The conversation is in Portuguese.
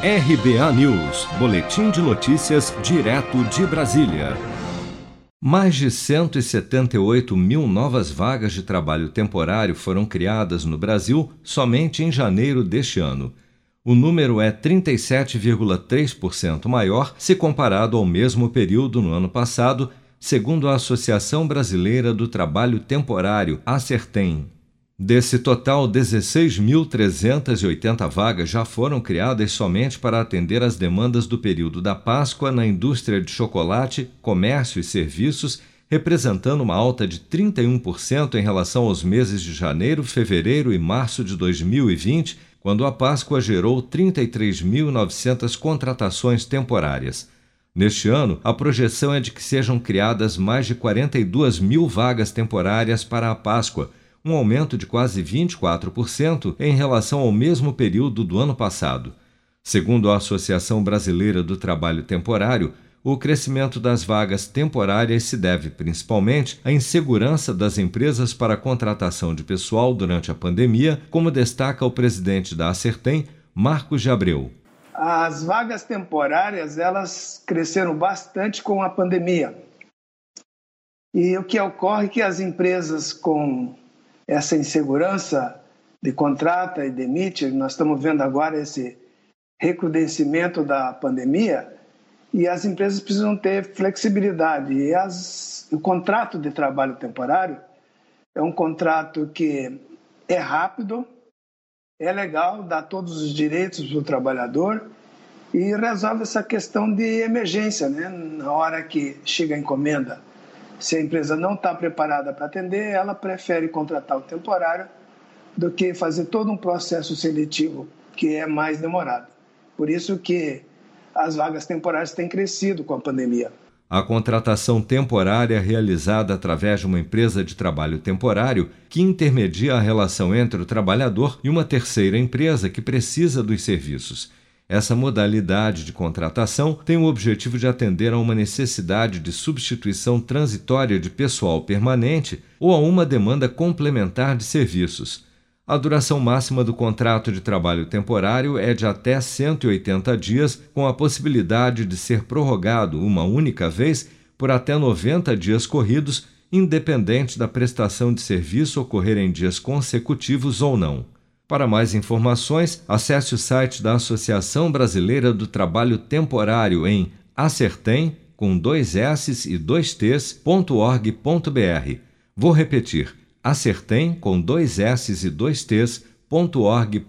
RBA News, Boletim de Notícias, direto de Brasília. Mais de 178 mil novas vagas de trabalho temporário foram criadas no Brasil somente em janeiro deste ano. O número é 37,3% maior se comparado ao mesmo período no ano passado, segundo a Associação Brasileira do Trabalho Temporário, Acertem. Desse total, 16.380 vagas já foram criadas somente para atender às demandas do período da Páscoa na indústria de chocolate, comércio e serviços, representando uma alta de 31% em relação aos meses de janeiro, fevereiro e março de 2020, quando a Páscoa gerou 33.900 contratações temporárias. Neste ano, a projeção é de que sejam criadas mais de 42 mil vagas temporárias para a Páscoa um aumento de quase 24% em relação ao mesmo período do ano passado. Segundo a Associação Brasileira do Trabalho Temporário, o crescimento das vagas temporárias se deve principalmente à insegurança das empresas para a contratação de pessoal durante a pandemia, como destaca o presidente da Acertem, Marcos de Abreu. As vagas temporárias, elas cresceram bastante com a pandemia. E o que ocorre é que as empresas com essa insegurança de contrata e demite, nós estamos vendo agora esse recrudescimento da pandemia e as empresas precisam ter flexibilidade. E as, o contrato de trabalho temporário é um contrato que é rápido, é legal, dá todos os direitos para o trabalhador e resolve essa questão de emergência, né? Na hora que chega a encomenda se a empresa não está preparada para atender, ela prefere contratar o temporário do que fazer todo um processo seletivo que é mais demorado. Por isso que as vagas temporárias têm crescido com a pandemia. A contratação temporária realizada através de uma empresa de trabalho temporário que intermedia a relação entre o trabalhador e uma terceira empresa que precisa dos serviços. Essa modalidade de contratação tem o objetivo de atender a uma necessidade de substituição transitória de pessoal permanente ou a uma demanda complementar de serviços. A duração máxima do contrato de trabalho temporário é de até 180 dias, com a possibilidade de ser prorrogado uma única vez por até 90 dias corridos, independente da prestação de serviço ocorrer em dias consecutivos ou não. Para mais informações, acesse o site da Associação Brasileira do Trabalho Temporário em acertem com dois S e dois T's.org.br. Vou repetir: acertem com dois S e dois T's.org.br.